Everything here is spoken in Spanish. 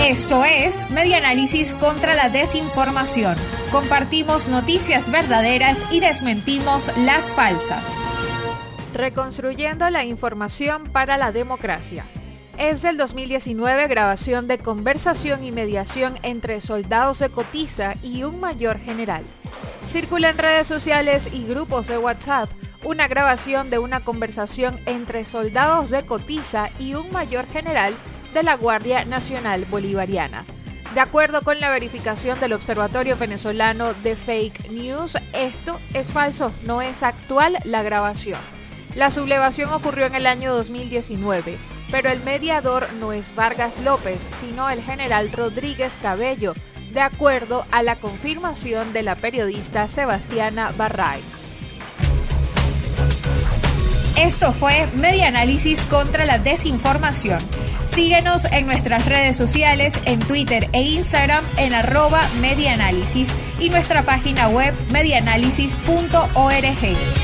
Esto es Media Análisis contra la Desinformación. Compartimos noticias verdaderas y desmentimos las falsas. Reconstruyendo la información para la democracia. Es del 2019 grabación de conversación y mediación entre soldados de Cotiza y un mayor general. Circula en redes sociales y grupos de WhatsApp una grabación de una conversación entre soldados de Cotiza y un mayor general de la Guardia Nacional Bolivariana. De acuerdo con la verificación del Observatorio Venezolano de Fake News, esto es falso, no es actual la grabación. La sublevación ocurrió en el año 2019, pero el mediador no es Vargas López, sino el general Rodríguez Cabello, de acuerdo a la confirmación de la periodista Sebastiana Barraes. Esto fue Media Análisis contra la Desinformación. Síguenos en nuestras redes sociales, en Twitter e Instagram en arroba y nuestra página web medianálisis.org.